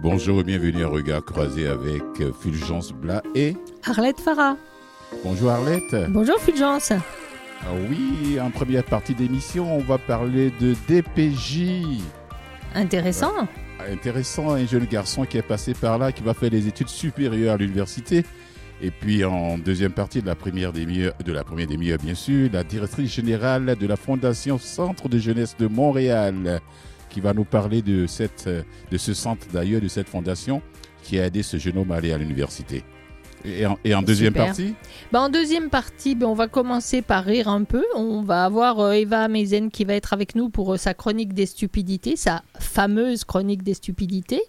Bonjour et bienvenue à Regard croisé avec Fulgence Blas et Arlette Farah. Bonjour Arlette. Bonjour Fulgence. Ah oui, en première partie d'émission, on va parler de DPJ. Intéressant. Intéressant, un jeune garçon qui est passé par là, qui va faire des études supérieures à l'université. Et puis en deuxième partie de la première demi-heure, de la première demi-heure bien sûr, la directrice générale de la Fondation Centre de jeunesse de Montréal, qui va nous parler de, cette, de ce centre d'ailleurs, de cette fondation qui a aidé ce jeune homme à aller à l'université. Et en, et en deuxième Super. partie? Ben, en deuxième partie, ben, on va commencer par rire un peu. On va avoir euh, Eva Mezen qui va être avec nous pour euh, sa chronique des stupidités, sa fameuse chronique des stupidités.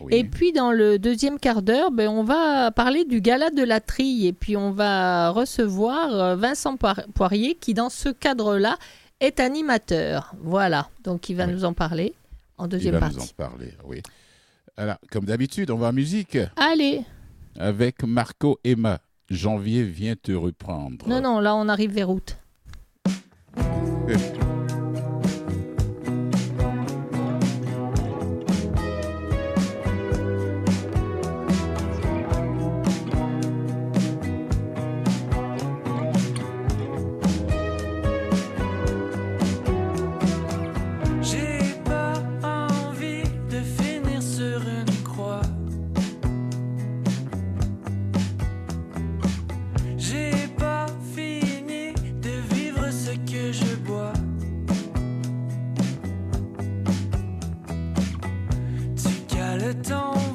Oui. Et puis dans le deuxième quart d'heure, ben, on va parler du gala de la trille et puis on va recevoir euh, Vincent Poir- Poirier qui dans ce cadre-là est animateur. Voilà, donc il va Oui. nous en parler en Il deuxième va nous en partie. parler, oui. Alors, comme d'habitude, on va en musique Allez, avec Marco Emma. Janvier vient te reprendre. non, non, là on arrive vers août. Tu cales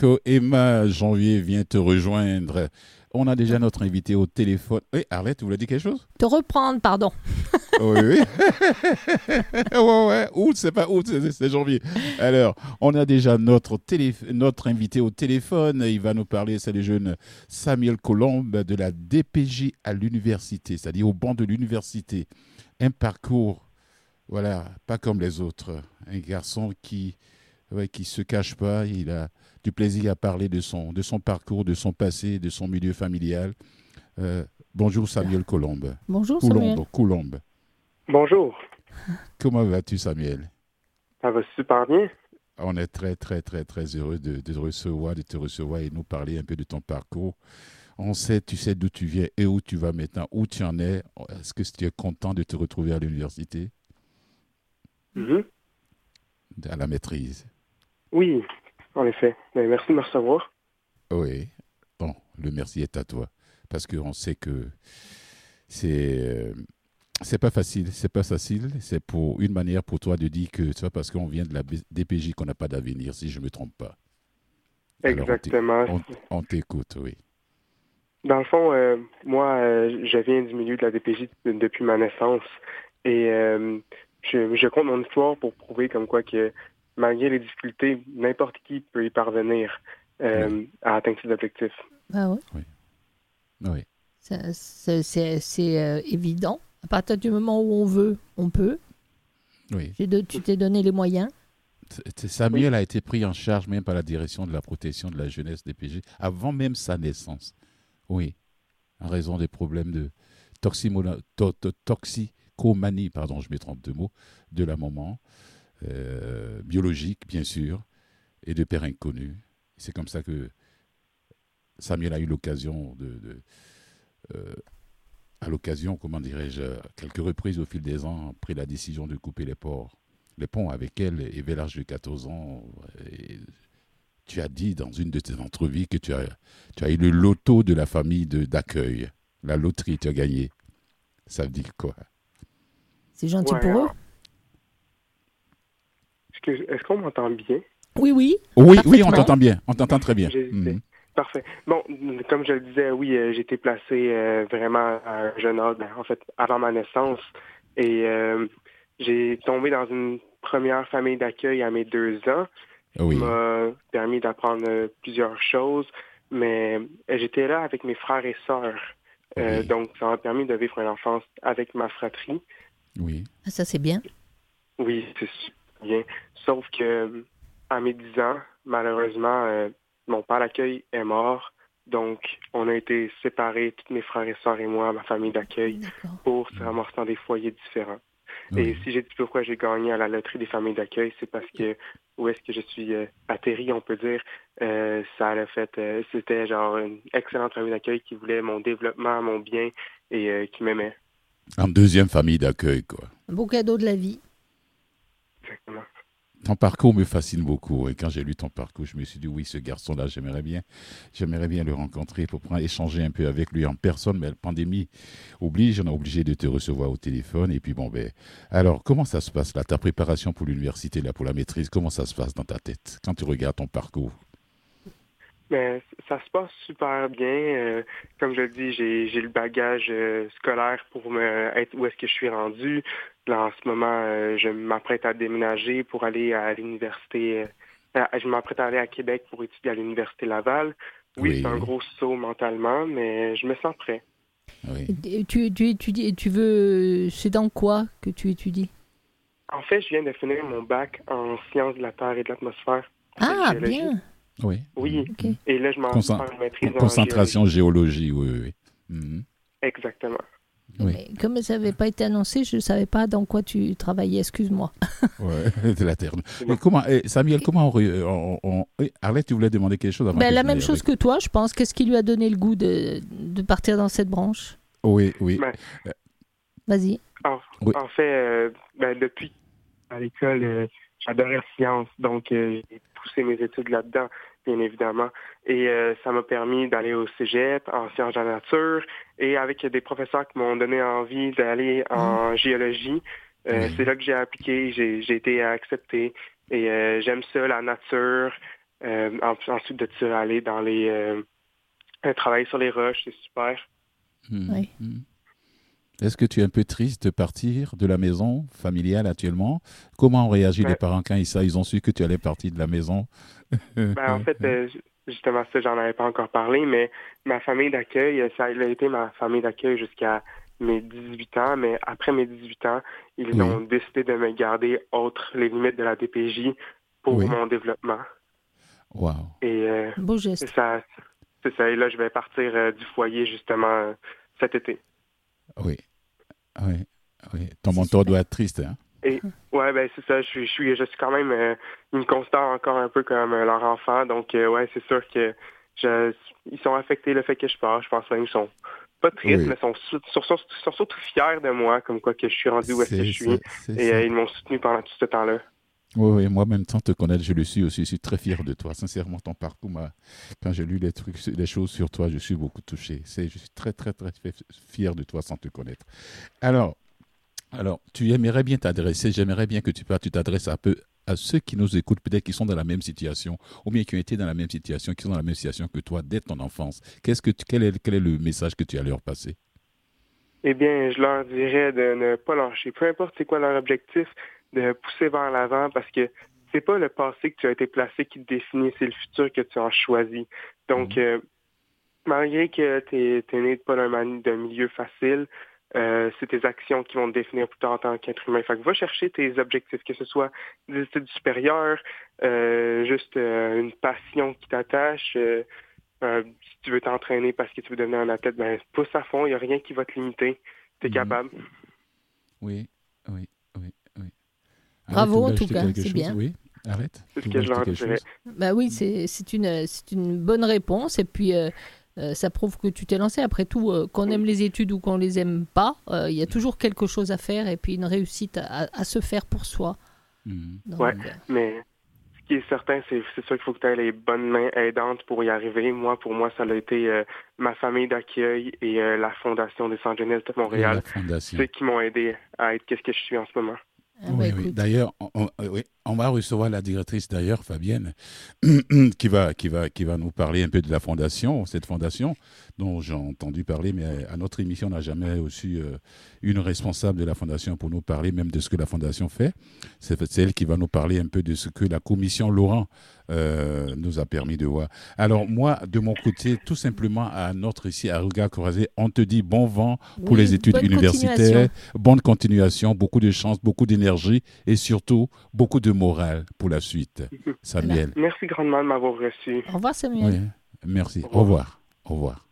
Marco Emma, Janvier vient te rejoindre. On a déjà notre invité au téléphone. Oui, Arlette, vous voulez dire quelque chose? Te reprendre, pardon. Oui, oui. ouais, ouais. Août, c'est pas août, c'est- c'est janvier. Alors, on a déjà notre, télé... notre invité au téléphone. Il va nous parler, c'est le jeune Samuel Colombe de la DPJ à l'université, c'est-à-dire au banc de l'université. Un parcours, voilà, pas comme les autres. Un garçon qui ouais, qui se cache pas. Il a du plaisir à parler de son, de son parcours, de son passé, de son milieu familial. Euh, Bonjour Samuel Colombe. Bonjour Samuel. Coulombe, Coulombe. Bonjour, Comment vas-tu Samuel? Ça va super bien. On est très, très, très, très heureux de, de te recevoir, de te recevoir et nous parler un peu de ton parcours. On sait, tu sais d'où tu viens et où tu vas maintenant, où tu en es? Est-ce que tu es content de te retrouver à l'université, Mhm. à la maîtrise Oui, en effet. Merci de me recevoir. Oui. Bon, le merci est à toi. Parce qu'on sait que c'est. euh, c'est pas facile, c'est pas facile. C'est pour une manière pour toi de dire que c'est pas parce qu'on vient de la DPJ qu'on n'a pas d'avenir, si je me trompe pas. Exactement. On, on t'écoute, oui. Dans le fond, euh, moi, euh, je viens du milieu de la DPJ de- depuis ma naissance. Et euh, je, je compte mon histoire pour prouver comme quoi que malgré les difficultés, n'importe qui peut y parvenir euh, à atteindre ses objectifs. Ah ouais, Oui. ça- c'est c'est- euh, évident. À partir du moment où on veut, on peut. oui. De- tu t'es donné les moyens. Samuel a été pris en charge même par la direction de la protection de la jeunesse DPJ avant même sa naissance. Oui, en raison des problèmes de toximola- to- to- toxicomanie, pardon, je me trompe de mots, de la maman, euh, biologique bien sûr, et de père inconnu. C'est comme ça que Samuel a eu l'occasion de, de, euh, à l'occasion, comment dirais-je, quelques reprises au fil des ans, pris la décision de couper les ports les ponts avec elle et vers l'âge de 14 ans. et tu as dit dans une de tes entrevues que tu as, tu as eu le loto de la famille de- d'accueil. La loterie, tu as gagné. Ça veut dire quoi? C'est gentil pour eux? Est-ce qu'on m'entend bien? Oui, oui. Oui, oui, on t'entend bien. On t'entend très bien. Mhm. Parfait. Bon, comme je le disais, oui, euh, j'ai été placé euh, vraiment à un jeune âge, ben, en fait, avant ma naissance. Et euh, j'ai tombé dans une première famille d'accueil à mes deux ans. Oui, qui m'a permis d'apprendre plusieurs choses, mais euh, j'étais là avec mes frères et sœurs. Euh, Oui. Donc, ça m'a permis de vivre une enfance avec ma fratrie. oui, Ah, Ça, c'est bien. Oui, c'est super bien. Sauf que à mes 10 ans, malheureusement, euh, mon père d'accueil est mort. Donc, on a été séparés, tous mes frères et sœurs et moi, ma famille d'accueil, pour se ramasser dans des foyers différents. Et si j'ai dit pourquoi j'ai gagné à la loterie des familles d'accueil, c'est parce que où est-ce que je suis euh, atterri, on peut dire, euh, ça a fait, euh, c'était genre une excellente famille d'accueil qui voulait mon développement, mon bien et euh, qui m'aimait. En deuxième famille d'accueil, quoi. Un beau cadeau de la vie. Ton parcours me fascine beaucoup. Et quand j'ai lu ton parcours, je me suis dit, oui, ce garçon-là, j'aimerais bien, j'aimerais bien le rencontrer pour pouvoir échanger un peu avec lui en personne. Mais la pandémie oblige, on est obligé de te recevoir au téléphone. Et puis, bon, ben, alors, comment ça se passe là, ta préparation pour l'université, là, pour la maîtrise, comment ça se passe dans ta tête quand tu regardes ton parcours? Mais ça se passe super bien. Euh, comme je le dis, j'ai j'ai le bagage euh, scolaire pour me être où est-ce que je suis rendu. Là, en ce moment, euh, je m'apprête à déménager pour aller à l'université. euh, je m'apprête à aller à Québec pour étudier à l'université Laval. Oui, Oui. c'est un gros saut mentalement, mais je me sens prêt. Oui. Et Tu, tu étudies, tu veux. C'est dans quoi que tu étudies? En fait, je viens de finir mon bac en sciences de la Terre et de l'atmosphère. Ah, bien. Oui. Oui, et là, je m'en Concent- maîtrise en Concentration géologie, oui, oui. oui. Mhm. Exactement. Oui. Mais comme ça n'avait pas été annoncé, je ne savais pas dans quoi tu travaillais. Excuse-moi. Ouais, de la terre. Mais comment, eh, Samuel, comment on, on- on- eh, Arlette, tu voulais demander quelque chose avant Ben, que la même chose que toi, je pense. Qu'est-ce qui lui a donné le goût de, de partir dans cette branche? Oui, oui. Ben, Vas-y. En, Oui. en fait, euh, ben, depuis à l'école, euh, j'adorais la science, donc euh, j'ai poussé mes études là-dedans, bien évidemment. Et euh, ça m'a permis d'aller au cégep en sciences de la nature et avec des professeurs qui m'ont donné envie d'aller en géologie. euh, Oui. C'est là que j'ai appliqué, j'ai j'ai été accepté et euh, j'aime ça, la nature. Euh, en- ensuite de ça, aller dans les... Travailler sur les roches, c'est super. Mhm. Oui. Est-ce que tu es un peu triste de partir de la maison familiale actuellement? Comment ont réagi Ben- les parents quand ils, ça, ils ont su que tu allais partir de la maison? Ben, en fait, euh, justement, ça, j'en avais pas encore parlé, mais ma famille d'accueil, euh, ça a été ma famille d'accueil jusqu'à mes 18 ans, mais après mes 18 ans, ils Oui. ont décidé de me garder autre les limites de la DPJ pour Oui. mon développement. Waouh. Et euh, Beau c'est geste. ça, c'est ça. Et là, je vais partir euh, du foyer, justement, cet été. Oui. Oui. oui. Ton mentor doit être triste. Hein? Ouais, ben c'est ça. Je suis, je suis, je suis quand même, euh, ils me considèrent encore un peu comme euh, leur enfant. Donc, euh, ouais, c'est sûr que je, ils sont affectés le fait que je pars. Je pense même qu'ils sont pas tristes, Oui. mais sont, sont surtout fiers de moi, comme quoi que je suis rendu où est-ce que je suis. Et euh, ils m'ont soutenu pendant tout ce temps-là. Oui, oui, moi, même sans te connaître, je le suis aussi. Je suis très fier de toi. Sincèrement, ton parcours, quand j'ai lu les trucs, les choses sur toi, je suis beaucoup touché. Je suis très, très, très fier de toi sans te connaître. Alors, alors tu aimerais bien t'adresser, j'aimerais bien que tu, tu t'adresses un peu à ceux qui nous écoutent, peut-être qui sont dans la même situation, ou bien qui ont été dans la même situation, qui sont dans la même situation que toi dès ton enfance. Qu'est-ce que quel, est, le message que tu as leur passer? Eh bien, je leur dirais de ne pas lâcher. Peu importe c'est quoi leur objectif, de pousser vers l'avant parce que c'est pas le passé que tu as été placé qui te définit, c'est le futur que tu as choisi. Donc, Mhm. euh, malgré que tu es, né pas d'un milieu facile, euh, c'est tes actions qui vont te définir plus tard en tant qu'être humain. Fait que va chercher tes objectifs, que ce soit des études supérieures, euh, juste euh, une passion qui t'attache. euh, euh, si tu veux t'entraîner parce que tu veux devenir un athlète, ben pousse à fond, il n'y a rien qui va te limiter. Tu es Mhm. capable. Oui, oui. Bravo, en tout cas, c'est bien. Oui, arrête. C'est ce que je leur dirais. Bah oui, c'est c'est une, c'est une bonne réponse. Et puis, euh, euh, ça prouve que tu t'es lancé. Après tout, euh, qu'on aime les études ou qu'on les aime pas, euh, il y a toujours quelque chose à faire et puis une réussite à, à se faire pour soi. Donc, Ouais. euh, Mais ce qui est certain, c'est c'est sûr qu'il faut que tu aies les bonnes mains aidantes pour y arriver. Moi, pour moi, ça a été euh, ma famille d'accueil et euh, la Fondation des Centres jeunesse de Montréal. Ceux qui m'ont aidé à être qu'est-ce que je suis en ce moment. Ah bah Oui, oui. écoute. D'ailleurs, euh, oui, on va recevoir la directrice, d'ailleurs, Fabienne, qui va, qui, va, qui va nous parler un peu de la fondation, cette fondation dont j'ai entendu parler, mais à notre émission, on n'a jamais reçu euh, une responsable de la fondation pour nous parler même de ce que la fondation fait. C'est elle qui va nous parler un peu de ce que la commission Laurent euh, nous a permis de voir. Alors, moi, de mon côté, tout simplement, à notre ici, à Regard Croisé, on te dit bon vent pour Oui, les études universitaires. Bonne continuation, beaucoup de chance, beaucoup d'énergie et surtout beaucoup de morale pour la suite. Samuel. Merci grandement de m'avoir reçu. Au revoir, Samuel. Oui, merci. Au Au revoir. Au revoir.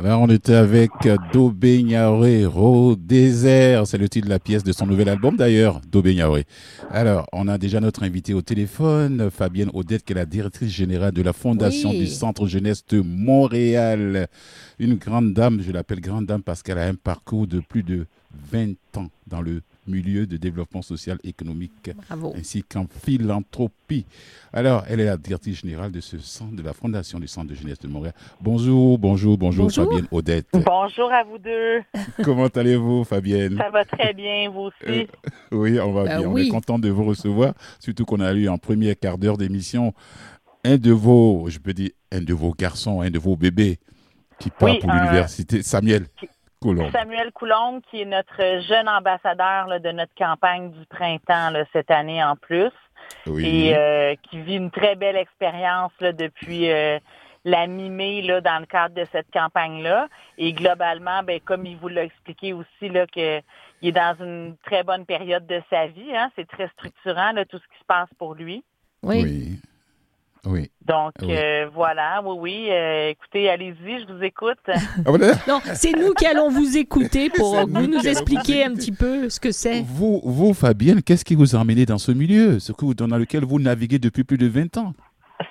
Voilà, là on était avec Dobé Ro Désert, c'est le titre de la pièce de son nouvel album d'ailleurs, Dobé. Alors, on a déjà notre invité au téléphone, Fabienne Odette, qui est la directrice générale de la Fondation Oui. du Centre Jeunesse de Montréal. Une grande dame, je l'appelle grande dame parce qu'elle a un parcours de plus de 20 ans dans le milieu de développement social économique Bravo. ainsi qu'en philanthropie. Alors, elle est la directrice générale de ce centre, de la Fondation du Centre de Jeunesse de Montréal. Bonjour, bonjour, bonjour, Bonjour. Fabienne Odette. Bonjour à vous deux. Comment allez-vous, Fabienne? Ça va très bien, vous aussi. Oui, on va Bah bien. On est content de vous recevoir, surtout qu'on a eu en premier quart d'heure d'émission un de vos, je peux dire, un de vos garçons, un de vos bébés qui part Oui, pour un- l'université, Samuel Coulomb. Samuel Coulombe, qui est notre jeune ambassadeur là, de notre campagne du printemps là, cette année en plus, Oui. et euh, qui vit une très belle expérience là, depuis euh, la mi-mai là, dans le cadre de cette campagne-là. Et globalement, ben, comme il vous l'a expliqué aussi, là, que il est dans une très bonne période de sa vie. Hein, C'est très structurant, là, tout ce qui se passe pour lui. Oui. oui. Oui. Donc Oui. euh, voilà, oui, oui. euh, écoutez, allez-y, je vous écoute. Ah, voilà. Non, c'est nous qui allons vous écouter pour vous nous vous un petit peu ce que c'est. Vous, vous, Fabienne, qu'est-ce qui vous a amené dans ce milieu, ce que vous- dans lequel vous naviguez depuis plus de 20 ans?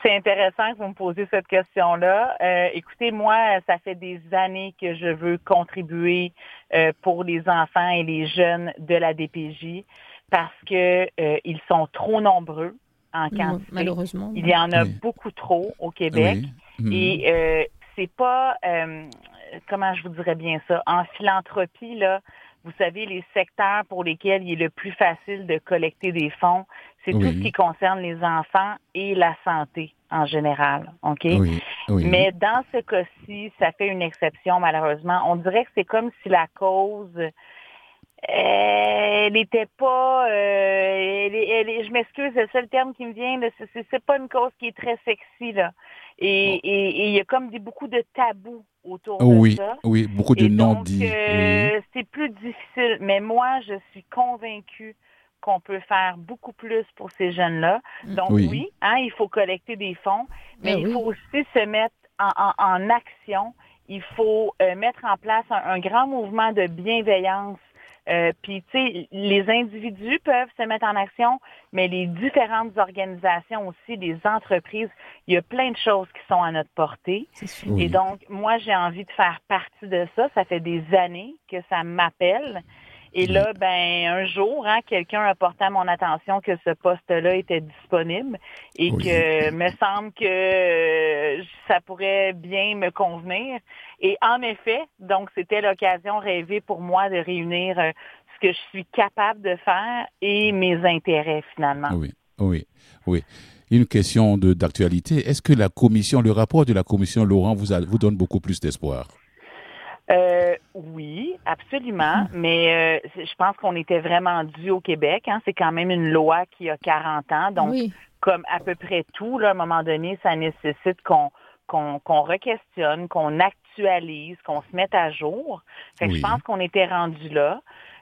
C'est intéressant que vous me posiez cette question-là. Euh, écoutez, moi, ça fait des années que je veux contribuer euh, pour les enfants et les jeunes de la DPJ parce que euh, ils sont trop nombreux en quantité. Malheureusement. Il y en a Oui. beaucoup trop au Québec. Oui. Mhm. Et euh, c'est pas euh, comment je vous dirais bien ça? En philanthropie, là, vous savez, les secteurs pour lesquels il est le plus facile de collecter des fonds, c'est tout ce qui concerne les enfants et la santé en général. OK? Oui, oui. Mais dans ce cas-ci, ça fait une exception, malheureusement. On dirait que c'est comme si la cause, euh, elle n'était pas, euh, elle est- elle est- je m'excuse, c'est le seul terme qui me vient, là, c'est- c'est pas une cause qui est très sexy, là. Et et- et il y a comme des, beaucoup de tabous autour de oui, ça. oui, beaucoup de non-dits. euh, c'est plus difficile. Mais moi, je suis convaincue qu'on peut faire beaucoup plus pour ces jeunes-là. Donc Oui. oui, hein, il faut collecter des fonds, mais Ben il oui. faut aussi se mettre en, en- en action. Il faut euh, mettre en place un, un grand mouvement de bienveillance. Euh, Puis, tu sais, les individus peuvent se mettre en action, mais les différentes organisations aussi, les entreprises, il y a plein de choses qui sont à notre portée. C'est sûr. Oui. Et donc, moi, j'ai envie de faire partie de ça. Ça fait des années que ça m'appelle. Et là, ben, un jour, hein, quelqu'un a porté à mon attention que ce poste-là était disponible et Oui. que me semble que euh, ça pourrait bien me convenir. Et en effet, donc, c'était l'occasion rêvée pour moi de réunir euh, ce que je suis capable de faire et mes intérêts, finalement. Oui, oui, oui. Une question d'actualité. Est-ce que la commission, le rapport de la commission Laurent vous, a- vous donne beaucoup plus d'espoir? Euh, oui, absolument. Mais euh, je pense qu'on était vraiment dû au Québec. Hein. C'est quand même une loi qui a 40 ans. Donc, oui. comme à peu près tout, là, à un moment donné, ça nécessite qu'on qu'on qu'on re-questionne, qu'on actualise, qu'on se mette à jour. Fait que Oui. Je pense qu'on était rendu là.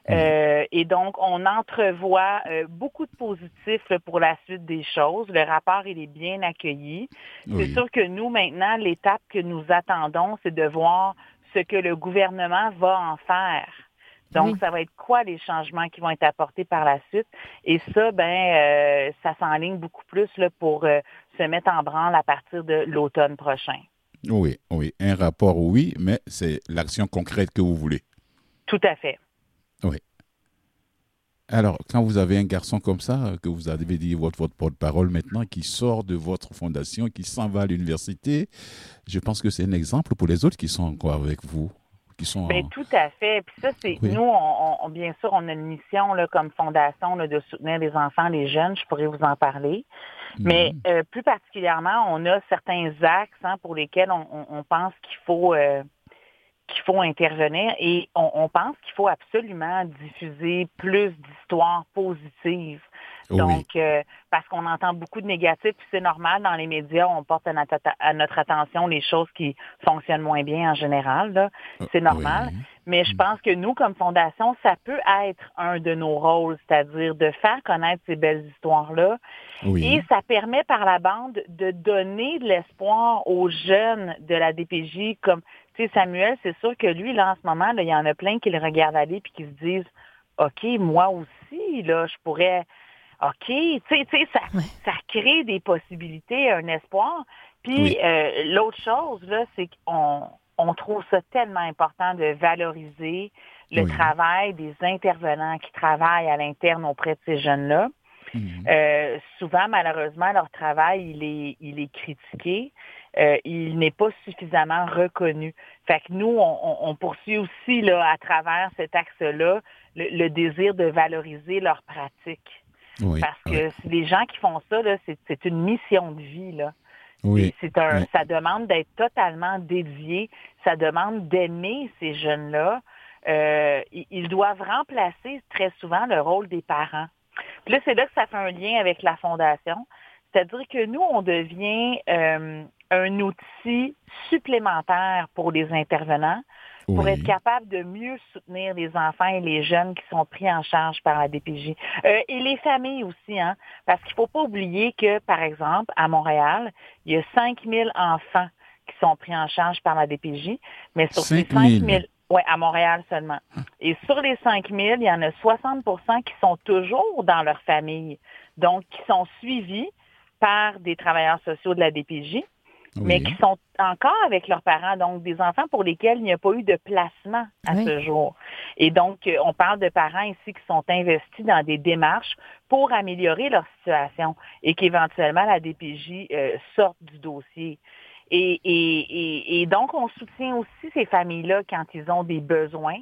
Euh, et donc, on entrevoit euh, beaucoup de positifs là, pour la suite des choses. Le rapport, il est bien accueilli. C'est sûr que nous, maintenant, l'étape que nous attendons, c'est de voir ce que le gouvernement va en faire. Donc, Oui. ça va être quoi les changements qui vont être apportés par la suite? Et ça, ben, euh, ça s'enligne beaucoup plus là, pour euh, se mettre en branle à partir de l'automne prochain. Oui, oui. Un rapport, oui, mais c'est l'action concrète que vous voulez. Tout à fait. Alors, quand vous avez un garçon comme ça, que vous avez dit votre, votre porte-parole maintenant, qui sort de votre fondation, qui s'en va à l'université, je pense que c'est un exemple pour les autres qui sont encore avec vous. Qui sont Ben, en- tout à fait. Puis ça, c'est Oui. nous, on, on- bien sûr, on a une mission là, comme fondation là, de soutenir les enfants, les jeunes. Je pourrais vous en parler. Mais Mhm. euh, plus particulièrement, on a certains axes hein, pour lesquels on, on- on pense qu'il faut euh, qu'il faut intervenir et on, on pense qu'il faut absolument diffuser plus d'histoires positives Oui. Donc, euh, parce qu'on entend beaucoup de négatifs, puis c'est normal dans les médias, on porte à notre, atta- à notre attention les choses qui fonctionnent moins bien en général. là. C'est normal. Oui. Mais je pense que nous, comme fondation, ça peut être un de nos rôles, c'est-à-dire de faire connaître ces belles histoires-là. Oui. Et ça permet par la bande de donner de l'espoir aux jeunes de la DPJ, comme, sais, Samuel, c'est sûr que lui, là, en ce moment, là, il y en a plein qui le regardent aller puis qui se disent, OK, moi aussi, là, je pourrais, OK, tu sais, ça, ça crée des possibilités, un espoir. Puis Oui. euh, l'autre chose, là, c'est qu'on on trouve ça tellement important de valoriser le Oui. travail des intervenants qui travaillent à l'interne auprès de ces jeunes-là. Mhm. Euh, souvent, malheureusement, leur travail, il est, il est critiqué. Euh, il n'est pas suffisamment reconnu. Fait que nous, on, on- poursuit aussi là, à travers cet axe-là le, le désir de valoriser leur pratique. Oui. Parce oui. que les gens qui font ça, là, c'est, c'est une mission de vie. Là. Oui. C'est un, ça demande d'être totalement dédié. Ça demande d'aimer ces jeunes-là. Euh, ils, ils doivent remplacer très souvent le rôle des parents. Puis là, c'est là que ça fait un lien avec la fondation. C'est-à-dire que nous, on devient euh, un outil supplémentaire pour les intervenants pour Oui. être capable de mieux soutenir les enfants et les jeunes qui sont pris en charge par la DPJ. Euh, et les familles aussi, hein, parce qu'il faut pas oublier que, par exemple, à Montréal, il y a 5000 enfants qui sont pris en charge par la DPJ, mais sur ces 5 000. 5000, ouais, à Montréal seulement. Et sur les 5000, il y en a 60% qui sont toujours dans leur famille, donc qui sont suivis par des travailleurs sociaux de la DPJ mais qui sont encore avec leurs parents, donc des enfants pour lesquels il n'y a pas eu de placement à Oui. ce jour. Et donc, euh, on parle de parents ici qui sont investis dans des démarches pour améliorer leur situation et qu'éventuellement la DPJ euh, sorte du dossier. Et, et, et, et donc, on soutient aussi ces familles-là quand ils ont des besoins.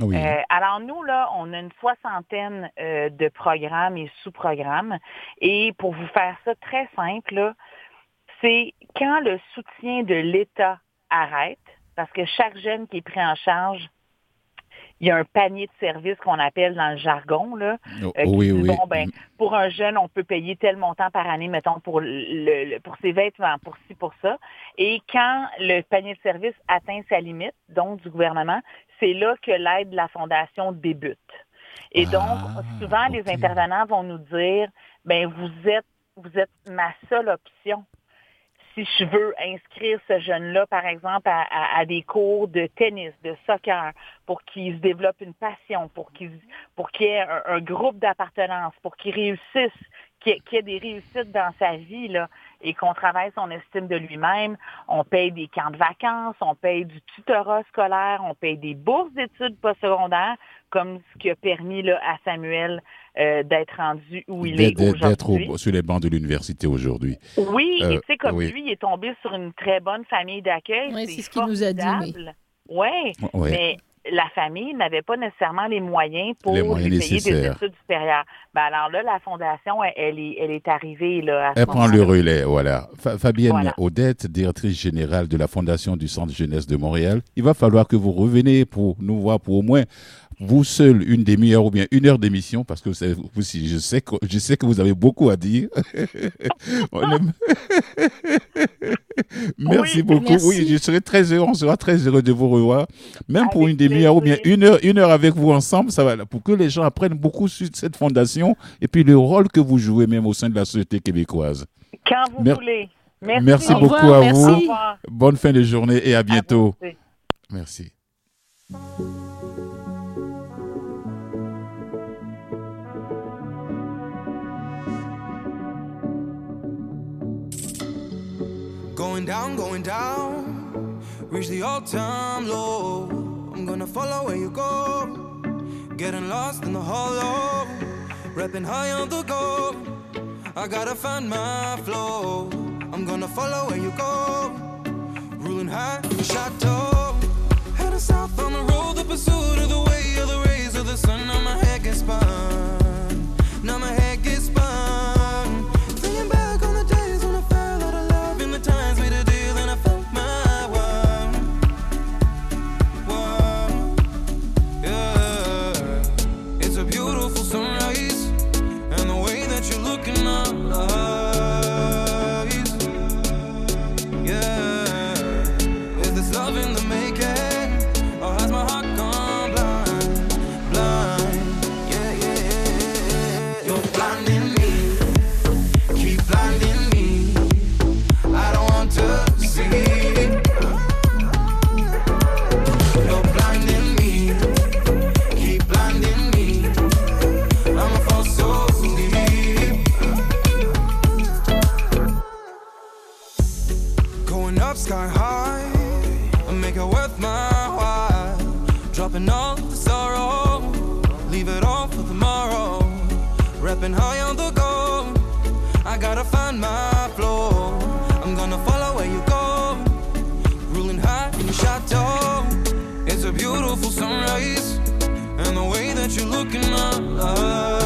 Oui. Euh, alors nous, là, on a une soixantaine euh, de programmes et sous-programmes. Et pour vous faire ça très simple, là, c'est quand le soutien de l'État arrête, parce que chaque jeune qui est pris en charge, il y a un panier de services qu'on appelle dans le jargon, là, Oh, euh, qui oui, dit, oui. bon, ben, pour un jeune, on peut payer tel montant par année, mettons, pour, le, le- pour ses vêtements, pour ci, pour ça. Et quand le panier de services atteint sa limite, donc du gouvernement, c'est là que l'aide de la Fondation débute. Et Ah, donc, souvent, les intervenants vont nous dire, ben, vous êtes, vous êtes ma seule option si je veux inscrire ce jeune-là, par exemple, à, des cours de tennis, de soccer, pour qu'il se développe une passion, pour qu'il pour qu'il ait un, groupe d'appartenance, pour qu'il réussisse, qu'il ait- ait des réussites dans sa vie, là, et qu'on travaille son estime de lui-même, on paye des camps de vacances, on paye du tutorat scolaire, on paye des bourses d'études postsecondaires, comme ce qui a permis là, à Samuel euh, d'être rendu où il est D'être d'être aujourd'hui. au- sur les bancs de l'université aujourd'hui. Oui, Euh, et tu sais, comme oui. lui, il est tombé sur une très bonne famille d'accueil. Oui, c'est ce qu'il nous a dit, oui. Ouais. mais la famille n'avait pas nécessairement les moyens pour Les moyens lui payer des études supérieures. Ben alors là, la fondation, elle, elle est, elle est arrivée là, à ce Elle prend le relais, voilà. Fa- Fabienne Voilà. Odette, directrice générale de la Fondation du Centre Jeunesse de Montréal. Il va falloir que vous reveniez pour nous voir pour au moins vous seul une demi-heure ou bien une heure d'émission parce que vous, si- je sais que je sais que vous avez beaucoup à dire. On aime- merci Oui, beaucoup. merci. Oui, je serai très heureux. On sera très heureux de vous revoir, même pour une demi-heure ou bien une heure, une heure avec vous ensemble. Ça va pour que les gens apprennent beaucoup sur cette fondation et puis le rôle que vous jouez même au sein de la société québécoise. Quand vous Mer- voulez. Merci, Merci Au beaucoup revoir, à merci. vous. Bonne fin de journée et à À bientôt. vous. Merci. Going down, going down. Reach the all time low. I'm gonna follow where you go. Getting lost in the hollow. Repping high on the go. I gotta find my flow. I'm gonna follow where you go. Ruling high, chateau. Heading south on the road, the pursuit of the way of the rays of the sun. Now my head gets spun. looking up.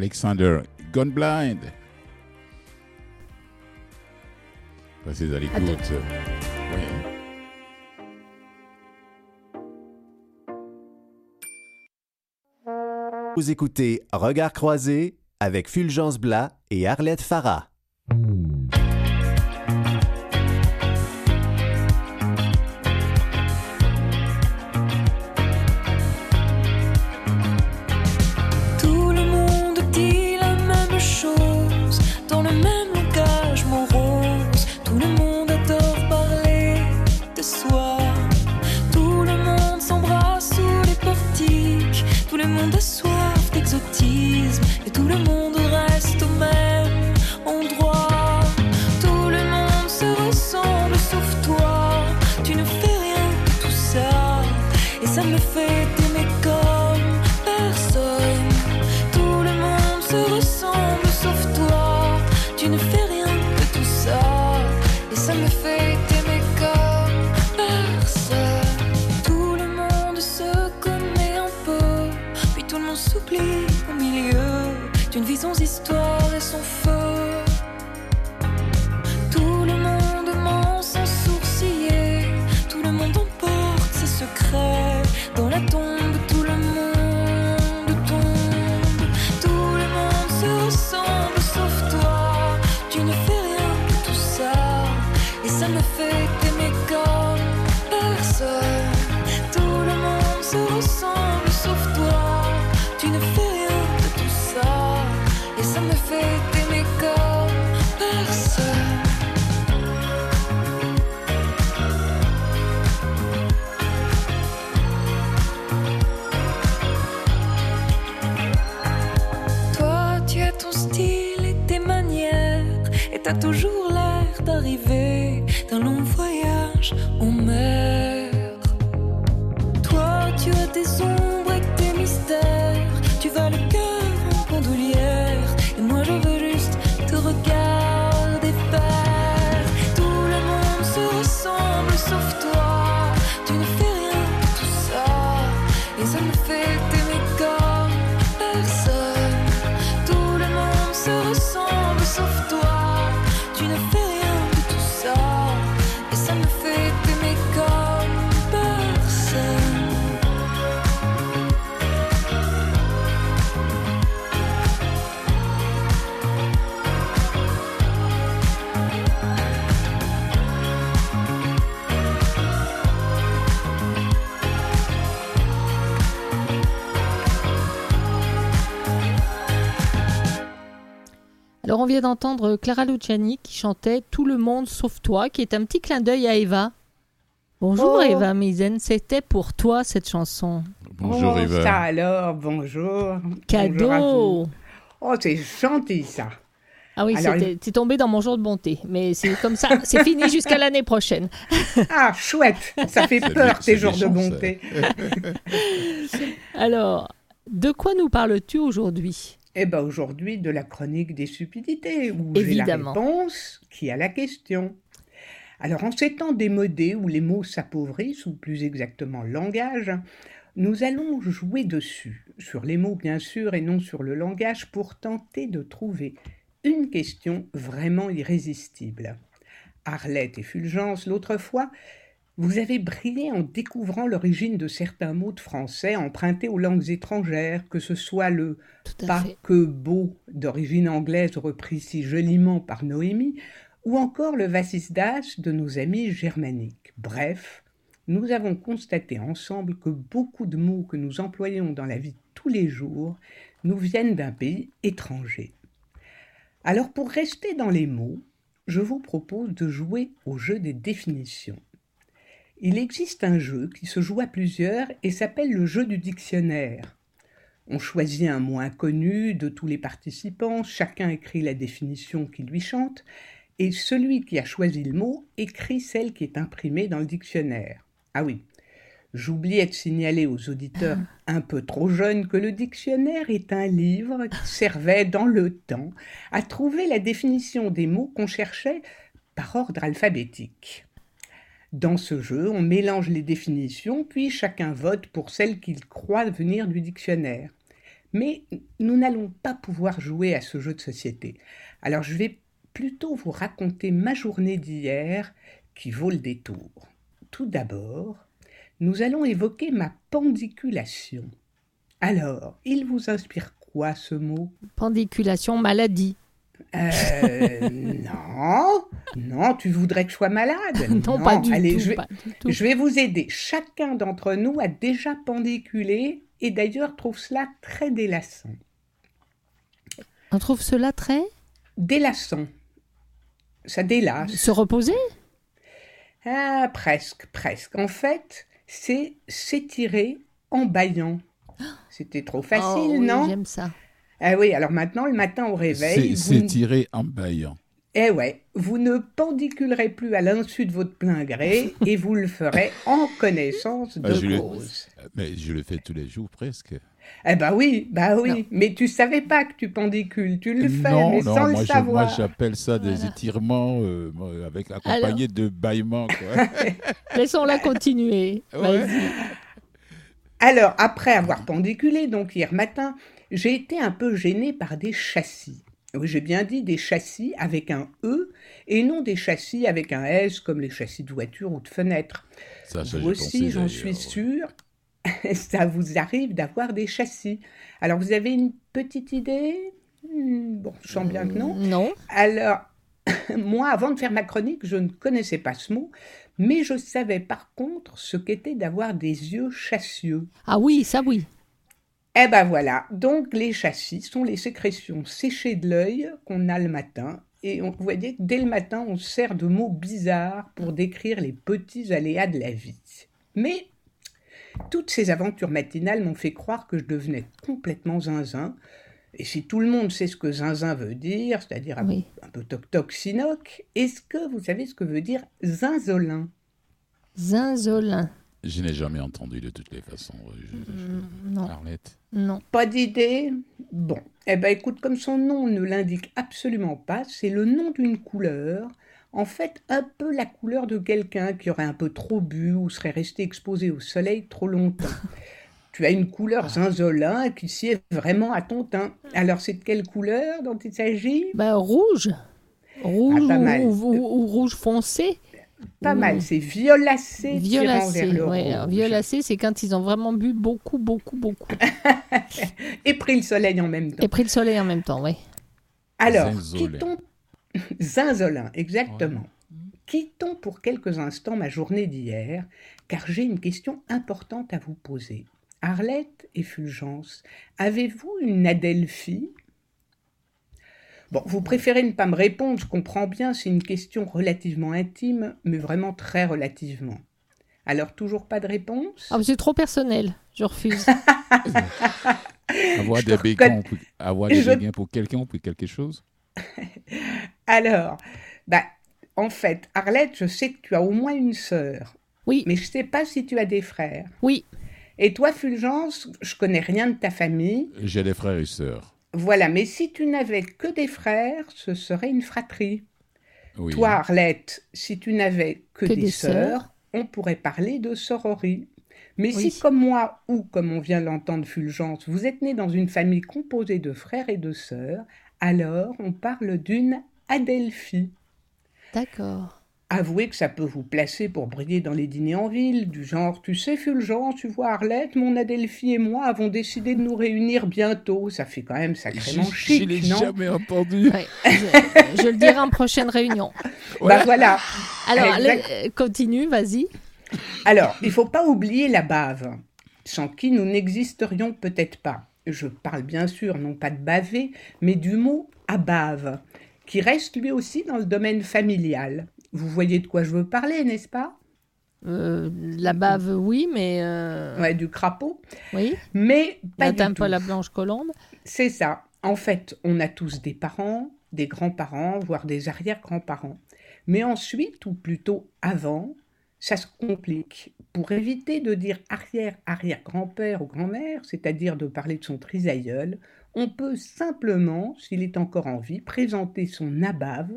Alexander Gone Blind. Passez à l'écoute. Vous écoutez Regards croisés avec Fulgence Blas et Arlette Farah. toujours l'air d'arriver d'un long voyage. On meurt. d'entendre Clara Luciani qui chantait Tout le monde sauf toi, qui est un petit clin d'œil à Eva. Bonjour. Oh. Eva Misen, c'était pour toi cette chanson. Bonjour oh, Eva. Ça alors, bonjour. Cadeau. Oh, c'est gentil ça. Ah oui, Alors, c'est tombé dans mon jour de bonté, mais c'est comme ça, c'est fini jusqu'à l'année prochaine. ah, chouette, ça fait peur tes jours de bonté. Alors, de quoi nous parles-tu aujourd'hui? Eh ben aujourd'hui de la chronique des stupidités, où j'ai la réponse qui a la question. Alors en ces temps démodés où les mots s'appauvrissent, ou plus exactement le langage, nous allons jouer dessus, sur les mots bien sûr et non sur le langage, pour tenter de trouver une question vraiment irrésistible. Arlette et Fulgence, l'autre fois, vous avez brillé en découvrant l'origine de certains mots de français empruntés aux langues étrangères, que ce soit le Tout à pas fait. que beau d'origine anglaise repris si joliment par Noémie, ou encore le vasisdas de nos amis germaniques. Bref, nous avons constaté ensemble que beaucoup de mots que nous employons dans la vie de tous les jours nous viennent d'un pays étranger. Alors pour rester dans les mots, je vous propose de jouer au jeu des définitions. Il existe un jeu qui se joue à plusieurs et s'appelle le jeu du dictionnaire. On choisit un mot inconnu de tous les participants, chacun écrit la définition qui lui chante, et celui qui a choisi le mot écrit celle qui est imprimée dans le dictionnaire. Ah oui, j'oubliais de signaler aux auditeurs un peu trop jeunes que le dictionnaire est un livre qui servait dans le temps à trouver la définition des mots qu'on cherchait par ordre alphabétique. Dans ce jeu, on mélange les définitions, puis chacun vote pour celle qu'il croit venir du dictionnaire. Mais nous n'allons pas pouvoir jouer à ce jeu de société. Alors je vais plutôt vous raconter ma journée d'hier qui vaut le détour. Tout d'abord, nous allons évoquer ma pendiculation. Alors, il vous inspire quoi ce mot? Pendiculation, maladie. Euh, non, non, tu voudrais que je sois malade? Non, pas du allez, tout. je vais, pas du tout. je vais vous aider. Chacun d'entre nous a déjà pendiculé et d'ailleurs trouve cela très délassant. On trouve cela très Délassant. Ça délasse. se reposer? Ah, presque, presque. En fait, c'est s'étirer en baillant. C'était trop facile, Oh oui, non? J'aime ça. Ah oui, alors maintenant, le matin au réveil, C'est vous, tiré en baillant. eh ouais, vous ne pendiculerez plus à l'insu de votre plein gré et vous le ferez en connaissance de Ah, le- cause. Mais je le fais tous les jours presque. Eh ben oui, bah oui, Non. mais tu savais pas que tu pendicules, tu le fais, non, mais non, sans moi, le je- moi savoir. j'appelle ça des Voilà. étirements euh, moi, avec accompagné de bâillements. Quoi. Laissons-la continuer. Ouais. Alors, après avoir pendiculé, donc hier matin, j'ai été un peu gênée par des châssis. Oui, j'ai bien dit des châssis avec un E et non des châssis avec un S comme les châssis de voiture ou de fenêtre. Ça, ça, Vous aussi, j'en suis sûre, ça vous arrive d'avoir des châssis. Alors, vous avez une petite idée? Hmm, Bon, je sens bien que non. Non. Alors, moi, avant de faire ma chronique, je ne connaissais pas ce mot, mais je savais par contre ce qu'était d'avoir des yeux chassieux. Ah oui, ça oui. Eh ben voilà, donc les châssis sont les sécrétions séchées de l'œil qu'on a le matin. Et on, vous voyez que dès le matin, on se sert de mots bizarres pour décrire les petits aléas de la vie. Mais toutes ces aventures matinales m'ont fait croire que je devenais complètement zinzin. Et si tout le monde sait ce que zinzin veut dire, c'est-à-dire un, Oui. un peu toc-toc sinoc, est-ce que vous savez ce que veut dire zinzolin? Zinzolin. Je n'ai jamais entendu de toutes les façons. euh, je- je- Non. Arlette. Non. Pas d'idée Bon. Eh ben écoute, comme son nom ne l'indique absolument pas, c'est le nom d'une couleur. En fait, un peu la couleur de quelqu'un qui aurait un peu trop bu ou serait resté exposé au soleil trop longtemps. tu as une couleur zinzolin qui sied vraiment à ton teint. Alors c'est de quelle couleur dont il s'agit? Ben, rouge. Rouge Ah, ou- ou- ou rouge foncé. Pas mal, c'est violacé, Violacé. vers le ouais, alors, rouge. violacé, c'est quand ils ont vraiment bu beaucoup, beaucoup, beaucoup. Et pris le soleil en même temps. Et pris le soleil en même temps, oui. Alors, Zinzolin. quittons Zinzolin, exactement. Quittons pour quelques instants ma journée d'hier, car j'ai une question importante à vous poser. Arlette et Fulgence, avez-vous une Adelphi Bon, vous préférez ne pas me répondre, je comprends bien, c'est une question relativement intime, mais vraiment très relativement. Alors, toujours pas de réponse? Ah, c'est trop personnel. Je refuse. Avoir Je des reconna- on peut- avoir des Je- béguins pour quelqu'un, pour quelque chose? Alors, bah, en fait, Arlette, je sais que tu as au moins une sœur. Oui. Mais je sais pas si tu as des frères. Oui. Et toi, Fulgence, je connais rien de ta famille. J'ai des frères et sœurs. Voilà, mais si tu n'avais que des frères, ce serait une fratrie. Oui. Toi, Arlette, si tu n'avais que, Que des, des sœurs, sœurs. on pourrait parler de sororie. Mais Oui. si, comme moi, ou comme on vient l'entendre Fulgence, vous êtes né dans une famille composée de frères et de sœurs, alors on parle d'une adelphie. D'accord. Avouez que ça peut vous placer pour briller dans les dîners en ville, du genre, tu sais, Fulgence, tu vois, Arlette, mon Adelphie et moi avons décidé de nous réunir bientôt. Ça fait quand même sacrément Je, je chic, l'ai non? jamais entendu. Ouais, je, je le dirai en prochaine réunion. Bah voilà. Alors, euh, continue, vas-y. Alors, il faut pas oublier la bave, sans qui nous n'existerions peut-être pas. Je parle bien sûr non pas de baver, mais du mot abave, qui reste lui aussi dans le domaine familial. Vous voyez de quoi je veux parler, n'est-ce pas? Euh, la bave, oui, mais. euh, Ouais, du crapaud. Oui. Mais pas du N'atteins tout. pas la blanche colombe. C'est ça. En fait, on a tous des parents, des grands-parents, voire des arrière-grands-parents. Mais ensuite, ou plutôt avant, ça se complique. Pour éviter de dire arrière-arrière-grand-père ou grand-mère, c'est-à-dire de parler de son trisaïeul, on peut simplement, s'il est encore en vie, présenter son abave,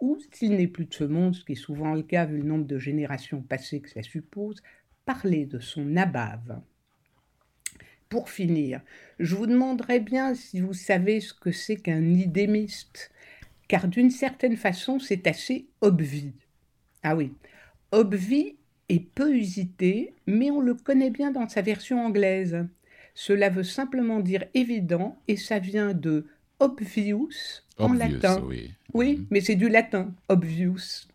ou s'il n'est plus de ce monde, ce qui est souvent le cas vu le nombre de générations passées que ça suppose, parler de son abave. Pour finir, je vous demanderais bien si vous savez ce que c'est qu'un idémiste, car d'une certaine façon, c'est assez obvi. Ah oui, obvi est peu usité, mais on le connaît bien dans sa version anglaise. Cela veut simplement dire évident, et ça vient de obvious en Obvious, latin. oui. Oui, Mhm. mais c'est du latin, obvious.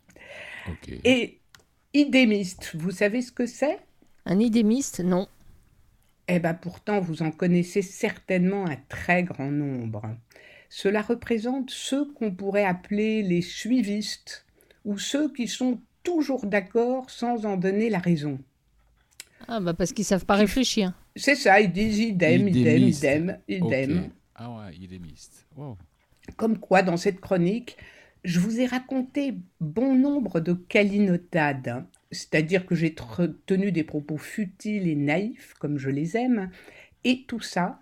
Et idémiste, vous savez ce que c'est? Un idémiste, non. Eh bien pourtant, vous en connaissez certainement un très grand nombre. Cela représente ceux qu'on pourrait appeler les suivistes, ou ceux qui sont toujours d'accord sans en donner la raison. Ah, bah parce qu'ils savent pas réfléchir. C'est ça, ils disent idem, idem, idem, idem. Ah. Comme quoi, dans cette chronique, je vous ai raconté bon nombre de calinotades, hein. c'est-à-dire que j'ai tenu des propos futiles et naïfs, comme je les aime, et tout ça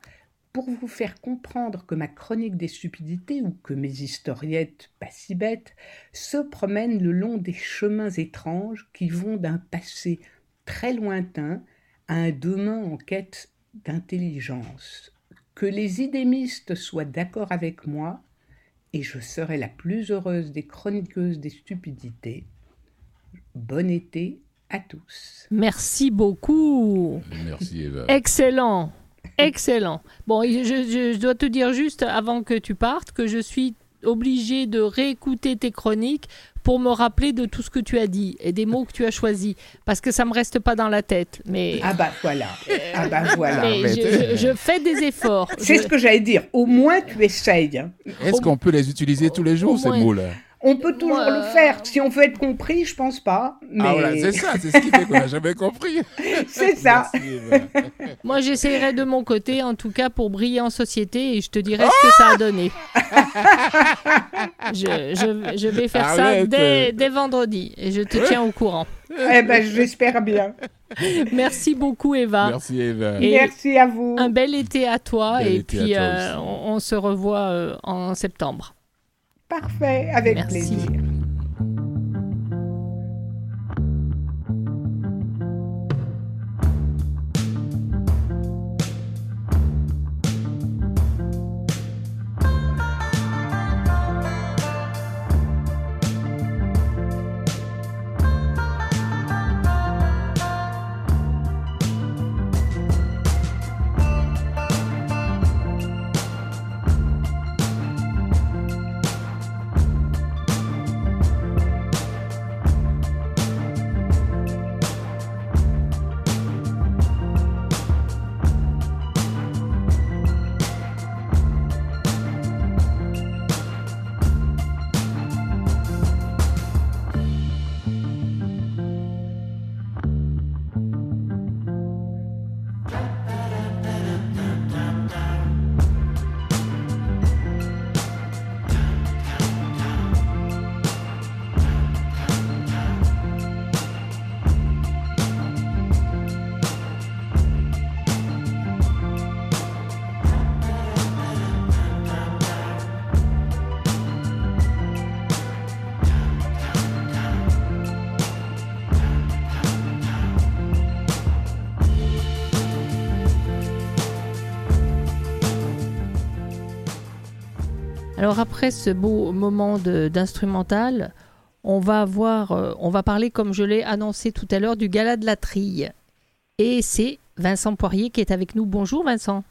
pour vous faire comprendre que ma chronique des stupidités, ou que mes historiettes pas si bêtes, se promènent le long des chemins étranges qui vont d'un passé très lointain à un demain en quête d'intelligence. Que les idémistes soient d'accord avec moi, et je serai la plus heureuse des chroniqueuses des stupidités. Bon été à tous. Merci beaucoup. Merci Eva. Excellent. Excellent. Bon, je, je- je dois te dire juste avant que tu partes que je suis obligée de réécouter tes chroniques pour me rappeler de tout ce que tu as dit et des mots que tu as choisis parce que ça me reste pas dans la tête. Mais, Ah bah voilà. Ah bah voilà. mais je, je- je fais des efforts. C'est Je- ce que j'allais dire. Au moins tu essayes. Est-ce qu'on peut les utiliser tous les jours, au ces moins- mots-là On peut toujours le faire. Si on veut être compris, je pense pas. Mais Ah voilà, c'est ça, c'est ce qui fait qu'on n'a jamais compris. C'est ça. Moi, j'essayerai de mon côté, en tout cas, pour briller en société et je te dirai ce que ça a donné. je, je- je vais faire Arrête. ça dès, dès vendredi et je te tiens au courant. Eh ben j'espère bien. Merci beaucoup, Eva. Merci Eva. Et- Merci à vous. Un bel été à toi Bel et puis toi euh, on, on se revoit euh, en septembre. Parfait, avec Merci. plaisir. Alors après ce beau moment d'instrumental, on va avoir, euh, on va parler comme je l'ai annoncé tout à l'heure du gala de la trille. Et c'est Vincent Poirier qui est avec nous. Bonjour Vincent.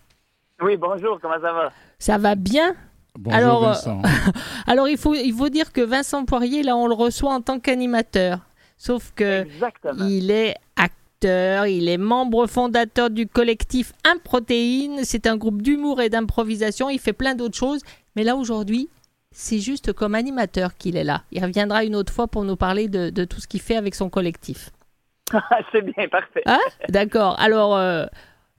Oui, bonjour, comment ça va? Ça va bien? Bonjour Alors, euh, Vincent. Alors il faut, il faut dire que Vincent Poirier, là, on le reçoit en tant qu'animateur. Sauf que Exactement. il est acteur, il est membre fondateur du collectif Improtéine. C'est un groupe d'humour et d'improvisation. Il fait plein d'autres choses. Mais là, aujourd'hui, c'est juste comme animateur qu'il est là. Il reviendra une autre fois pour nous parler de, de tout ce qu'il fait avec son collectif. C'est bien, parfait. Hein? D'accord. Alors, euh,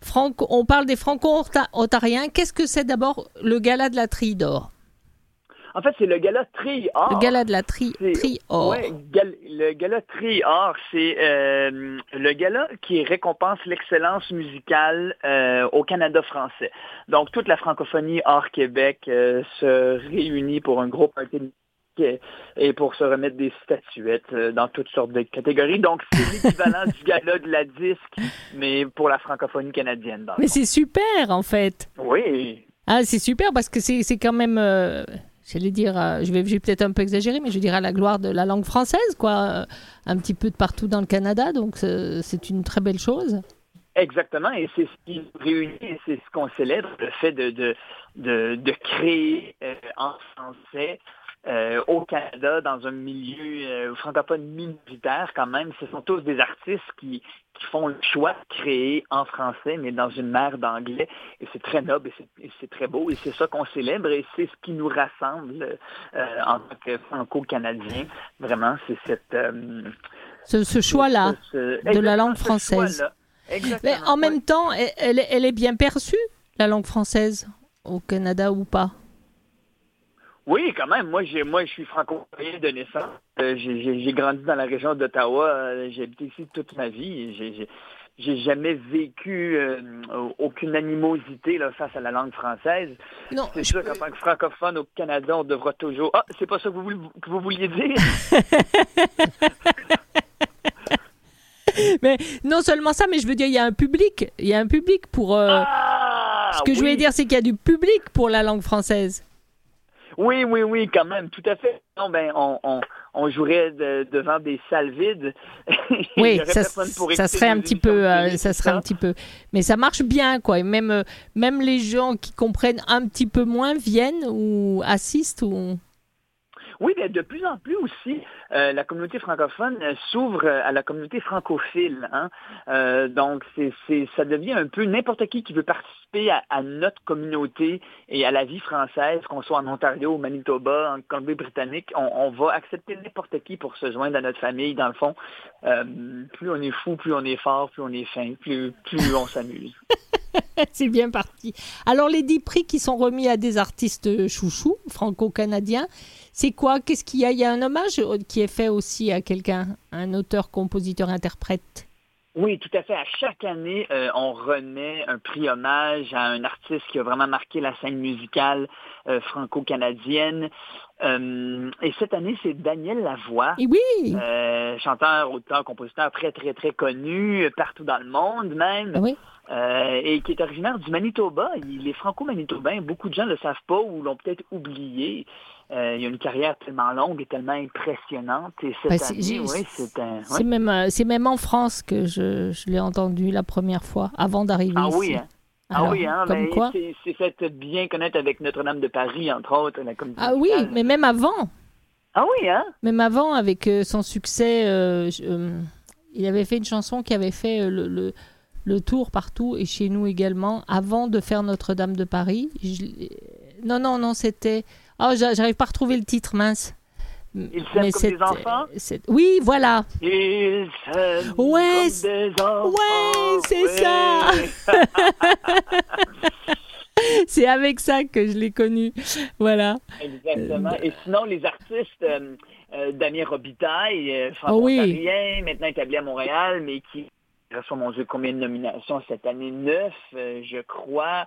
Franco- on parle des franco-ontariens. Qu'est-ce que c'est d'abord le gala de la Trille d'or En fait, c'est le gala Tri Or. Le gala de la Tri, Or. Gal- le gala Tri Or, c'est euh, le gala qui récompense l'excellence musicale euh, au Canada français. Donc, toute la francophonie hors Québec euh, se réunit pour un gros party et pour se remettre des statuettes dans toutes sortes de catégories. Donc, c'est l'équivalent du gala de la disque, mais pour la francophonie canadienne. dans Mais c'est super, en fait. Oui, Ah, c'est super parce que c'est c'est quand même, j'allais dire, euh, je vais, peut-être un peu exagérer, mais je dirais à la gloire de la langue française, quoi. euh, un petit peu de partout dans le Canada, donc c'est une très belle chose. Exactement, et c'est ce qui réunit, c'est ce qu'on célèbre, le fait de, de, de, de créer euh, en français euh, au Canada, dans un milieu euh, francophone minoritaire quand même. Ce sont tous des artistes qui, qui font le choix de créer en français, mais dans une mer d'anglais. Et c'est très noble, et c'est- très beau, et c'est ça qu'on célèbre, et c'est ce qui nous rassemble euh, en tant que franco-canadiens. Vraiment, c'est cette... euh, Ce, ce choix-là ce- ce- de la langue française. Mais en même temps, elle est bien perçue, la langue française, au Canada ou pas? Oui, quand même. Moi, j'ai, moi, je suis franco-canadien de naissance. Euh, j'ai, j'ai- j'ai grandi dans la région d'Ottawa. Euh, j'ai habité ici toute ma vie. J'ai, j'ai, j'ai jamais vécu euh, aucune animosité là, face à la langue française. Non, c'est sûr qu'en tant que francophone au Canada, on devra toujours. Ah, c'est pas ça que vous, voulez- que vous vouliez dire? Mais non seulement ça, mais je veux dire, il y a un public. Il y a un public pour. euh, Ah, ce que je voulais dire, c'est qu'il y a du public pour la langue française. Oui, oui, oui, quand même, tout à fait. Non, ben, on, on, on jouerait de- devant des salles vides. Oui, ça, écouter serait un petit peu, euh, ça serait un petit peu. Mais ça marche bien, quoi. Et même, euh, même les gens qui comprennent un petit peu moins viennent ou assistent ou. Oui, mais de plus en plus aussi, euh, la communauté francophone euh, s'ouvre euh, à la communauté francophile. Hein? Donc, ça devient un peu n'importe qui qui veut participer à, notre communauté et à la vie française, qu'on soit en Ontario, au Manitoba, en Colombie-Britannique. On, va accepter n'importe qui pour se joindre à notre famille, dans le fond. Plus on est fou, plus on est fort, plus on est fin, plus, on s'amuse. c'est bien parti. Alors, les 10 prix qui sont remis à des artistes chouchous, franco-canadiens, c'est quoi? Qu'est-ce qu'il y a? Il y a un hommage euh, qui est fait aussi à quelqu'un, un auteur, compositeur, interprète? Oui, tout à fait. À chaque année, euh, on remet un prix hommage à un artiste qui a vraiment marqué la scène musicale euh, franco-canadienne. Euh, et cette année, c'est Daniel Lavoie, Et oui chanteur, auteur, compositeur très, très, très connu, partout dans le monde même. Ah oui. Euh, et qui est originaire du Manitoba. Il est franco-manitobain. Beaucoup de gens ne le savent pas ou l'ont peut-être oublié. Euh, il a une carrière tellement longue et tellement impressionnante. Et cette c'est- année, j'ai- oui, c'est un... C'est même, c'est même en France que je, je l'ai entendu la première fois, avant d'arriver Ah ici. oui, hein? Ah oui, hein, comme ben, quoi? c'est- fait bien connaître avec Notre-Dame de Paris, entre autres, la Ah oui, mais même avant. Ah oui, hein? Même avant, avec euh, son succès, euh, euh, il avait fait une chanson qui avait fait le, le, le tour partout et chez nous également, avant de faire Notre-Dame de Paris. Je non, non, non, c'était... Oh, j'a- j'arrive pas à retrouver le titre, mince. Ils s'aiment comme des enfants? c'est- Oui, voilà. Ils s'aiment Ouais, comme des enfants. ouais, c'est ça. C'est avec ça que je l'ai connu. Voilà. Exactement. Et sinon, les artistes, euh, euh, Damien Robitaille, euh, oui. franco-ontarien, maintenant établi à Montréal, mais qui reçoit, mon Dieu, combien de nominations cette année? Neuf, euh, je crois.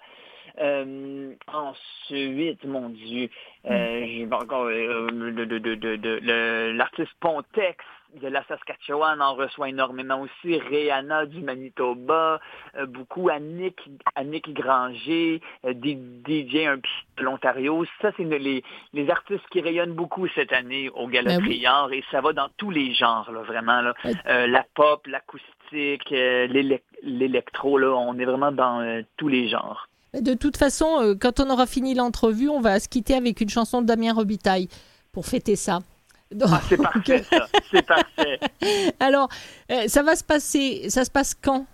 Euh, ensuite, mon Dieu, euh, j'ai pas encore euh, l'artiste Pontex, de la Saskatchewan en reçoit énormément aussi. Rihanna du Manitoba, euh, beaucoup Annick, Annick Granger, euh, DJ un de l'Ontario. Ça, c'est les, les artistes qui rayonnent beaucoup cette année au Gala Ben oui. Et ça va dans tous les genres, là, vraiment. Là. Euh, la pop, l'acoustique, euh, l'élec- l'électro, là, on est vraiment dans euh, tous les genres. De toute façon, euh, quand on aura fini l'entrevue, on va se quitter avec une chanson de Damien Robitaille pour fêter ça. Donc, Ah, c'est parfait, ça. C'est parfait. Alors, euh, ça va se passer, ça se passe quand?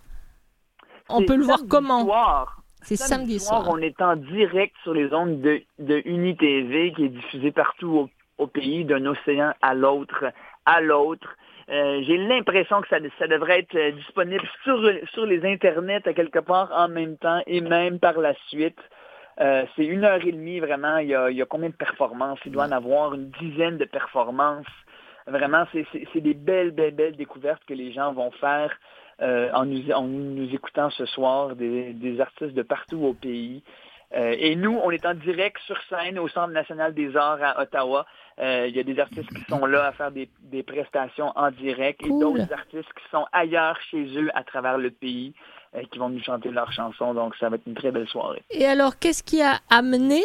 On peut le voir comment? soir. C'est samedi soir. On est en direct sur les ondes de, de UniTV qui est diffusée partout au, au pays, d'un océan à l'autre, à l'autre. Euh, J'ai l'impression que ça, devrait être euh, disponible sur, les internets à quelque part en même temps et même par la suite. Euh, c'est une heure et demie vraiment. Il y, a, combien de performances? Il doit en avoir une dizaine de performances. Vraiment, c'est des belles, belles, belles découvertes que les gens vont faire en, nous, écoutant ce soir, des artistes de partout au pays. Euh, et nous, on est en direct sur scène au Centre national des arts à Ottawa. Euh, Il y a des artistes qui sont là à faire des, des prestations en direct et d'autres artistes qui sont ailleurs chez eux à travers le pays euh, qui vont nous chanter leurs chansons. Donc, ça va être une très belle soirée. Et alors, qu'est-ce qui a amené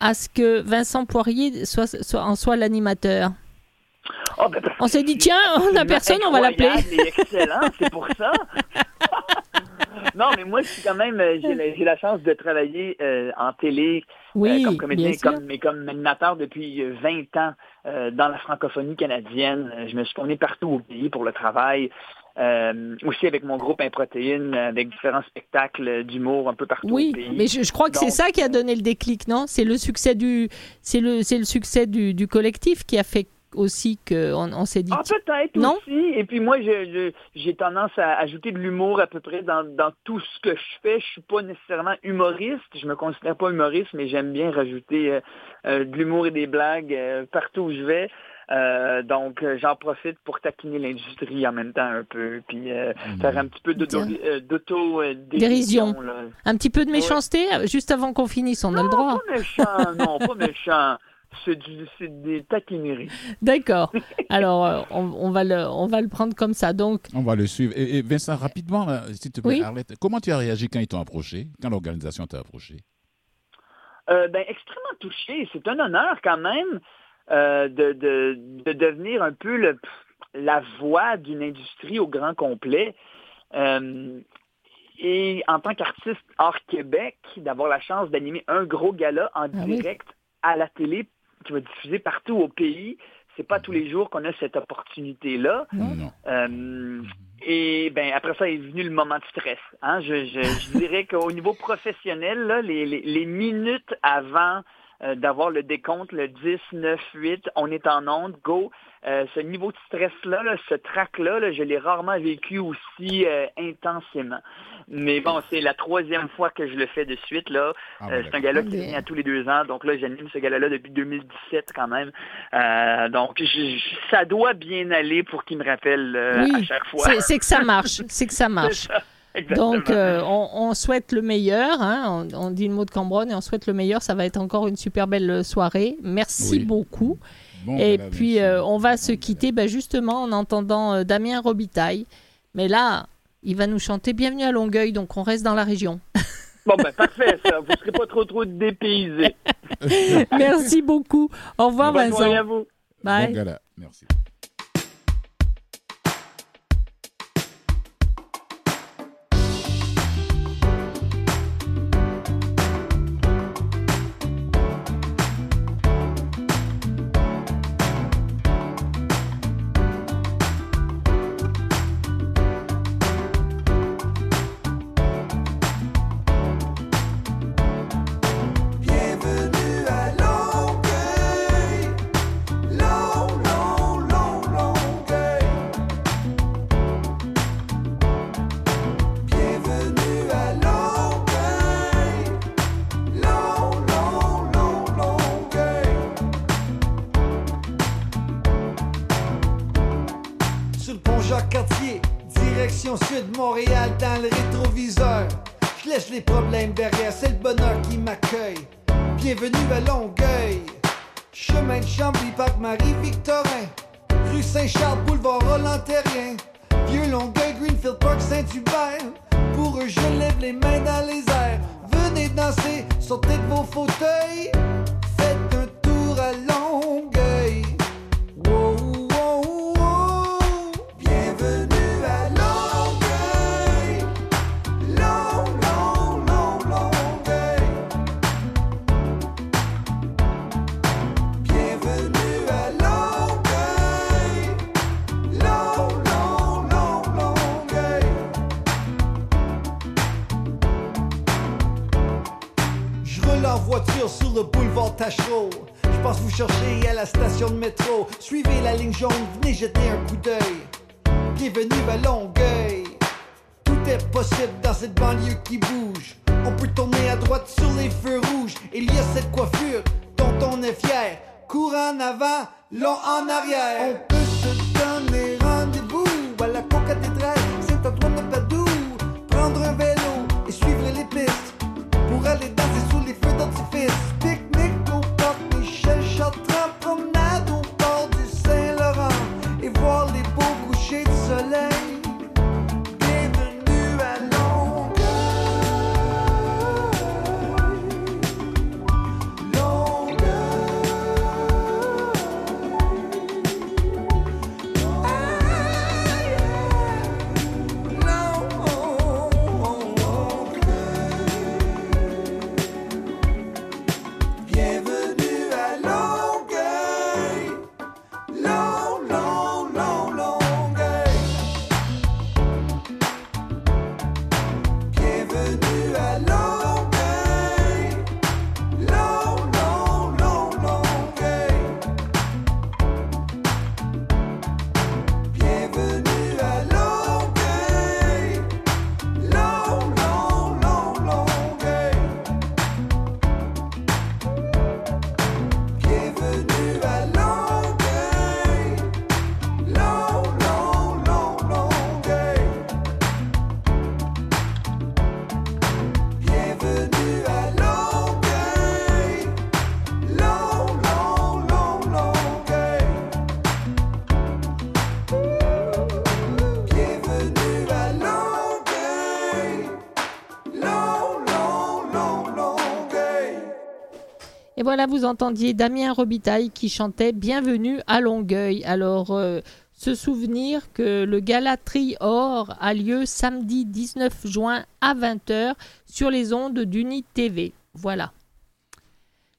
à ce que Vincent Poirier soit, soit- en soit l'animateur? Oh, ben, On s'est dit, tiens, on n'a personne, on va l'appeler. et excellent, c'est pour ça. non, mais moi, je suis quand même, euh, j'ai la, la chance de travailler euh, en télé Oui, euh, comme comédien, comme, mais comme animateur depuis euh, 20 ans euh, dans la francophonie canadienne. Je me suis tourné partout au pays pour le travail. Euh, aussi avec mon groupe Improtéine, avec différents spectacles d'humour un peu partout Oui, au pays. mais je, je crois que c'est ça qui a donné le déclic, non? C'est le succès du, c'est le, c'est le succès du, du collectif qui a fait aussi qu'on on, s'est dit. Ah, peut-être Non? aussi. Et puis moi, je- je- j'ai tendance à ajouter de l'humour à peu près dans, dans tout ce que je fais. Je suis pas nécessairement humoriste. Je me considère pas humoriste, mais j'aime bien rajouter euh, euh, de l'humour et des blagues euh, partout où je vais. Euh, donc, euh, j'en profite pour taquiner l'industrie en même temps un peu, puis euh, faire un petit peu d'auto- Tiens. d'auto Dérision. dérision, là. Un petit peu de méchanceté, juste avant qu'on finisse, on a le droit. Pas méchant, non, pas méchant. C'est des taquineries. D'accord. Alors, euh, on, on va le, on va le prendre comme ça. Donc, On va le suivre. Et, et Vincent, rapidement, là, s'il te plaît, Oui. Arlette, comment tu as réagi quand ils t'ont approché, quand l'organisation t'a approché? Euh, ben, extrêmement touché. C'est un honneur quand même euh, de, de, de devenir un peu le, la voix d'une industrie au grand complet. Euh, et en tant qu'artiste hors Québec, d'avoir la chance d'animer un gros gala en Ah oui. direct à la télé qui va diffuser partout au pays, c'est pas tous les jours qu'on a cette opportunité-là. Non. Euh, et ben après ça est venu le moment de stress. Hein? Je, je, je dirais qu'au niveau professionnel, là, les, les, les minutes avant euh, d'avoir le décompte, le 10, 9, 8, on est en onde, go. Euh, ce niveau de stress-là, là, ce trac-là, là, je l'ai rarement vécu aussi euh, intensément. Mais bon, c'est la troisième fois que je le fais de suite. là. Ah, Euh, bon, c'est un gala qui vient à tous les deux ans. Donc là, j'anime ce gala-là depuis 2017 quand même. Euh, donc, je- je- ça doit bien aller pour qu'il me rappelle euh, Oui, à chaque fois. c'est que ça marche. C'est que ça marche. Exactement. Donc, euh, on, on souhaite le meilleur. hein. On, on dit le mot de Cambronne et on souhaite le meilleur. Ça va être encore une super belle soirée. Merci Oui. beaucoup. Bon, et puis, euh, on va se quitter bah, justement en entendant euh, Damien Robitaille. Mais là, il va nous chanter Bienvenue à Longueuil, donc on reste dans la région. Bon, ben parfait, ça. Vous ne serez pas trop, trop dépaysés. Merci beaucoup. Au revoir, Bonne soirée à Vincent. vous. Bye. Bon gala. Merci. Voilà, vous entendiez Damien Robitaille qui chantait Bienvenue à Longueuil. Alors, euh, se souvenir que le gala Tri-Or a lieu samedi 19 juin à 20h sur les ondes d'Uni TV. Voilà.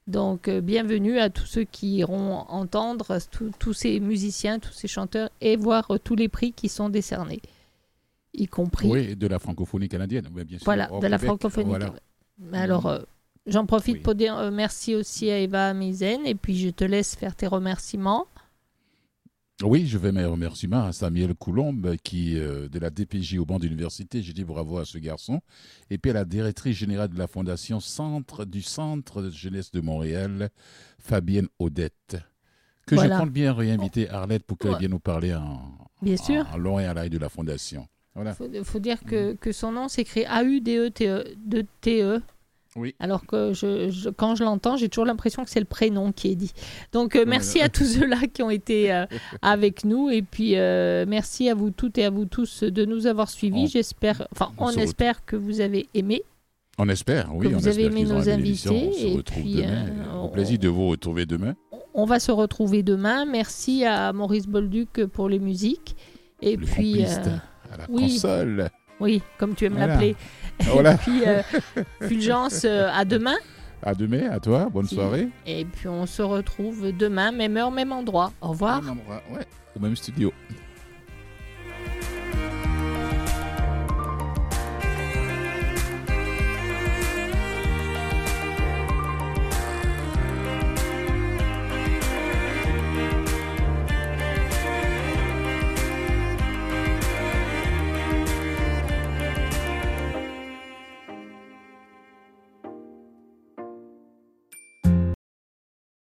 Donc, euh, bienvenue à tous ceux qui iront entendre tous- ces musiciens, tous ces chanteurs et voir euh, tous les prix qui sont décernés, y compris Oui, de la francophonie canadienne, bien sûr. voilà, de la francophonie. voilà. Mais Alors, euh, j'en profite pour dire euh, merci aussi à Eva Mizen et puis je te laisse faire tes remerciements. Oui, je vais mes remerciements à Samuel Coulombe, qui, euh, de la DPJ au banc d'université, j'ai dit bravo à ce garçon, et puis à la directrice générale de la Fondation Centre du Centre de jeunesse de Montréal, Fabienne Odette, que Voilà. je compte bien réinviter Arlette pour qu'elle Ouais. vienne nous parler en, Bien sûr. en long et à l'arrêt de la Fondation. Voilà. Il faut, dire que, que son nom s'écrit A-U-D-E-T-E. de T-E. Oui. Alors que je, je- quand je l'entends, j'ai toujours l'impression que c'est le prénom qui est dit. Donc euh, merci Voilà. à tous ceux-là qui ont été euh, avec nous et puis euh, merci à vous toutes et à vous tous de nous avoir suivis. On- J'espère, enfin on espère que vous avez aimé. On espère, oui. Que on vous avez aimé nos invités, On se et retrouve puis, demain. Au on- plaisir de vous retrouver demain. On va se retrouver demain. Merci à Maurice Bolduc pour les musiques. Et Le puis, à la oui, console. Oui, comme tu aimes l'appeler. Voilà. Et puis, euh, Fulgence, euh, à demain. À demain, à toi. Bonne soirée. Et puis, on se retrouve demain, même heure, même endroit. Au revoir. Même endroit, ouais. Au même studio.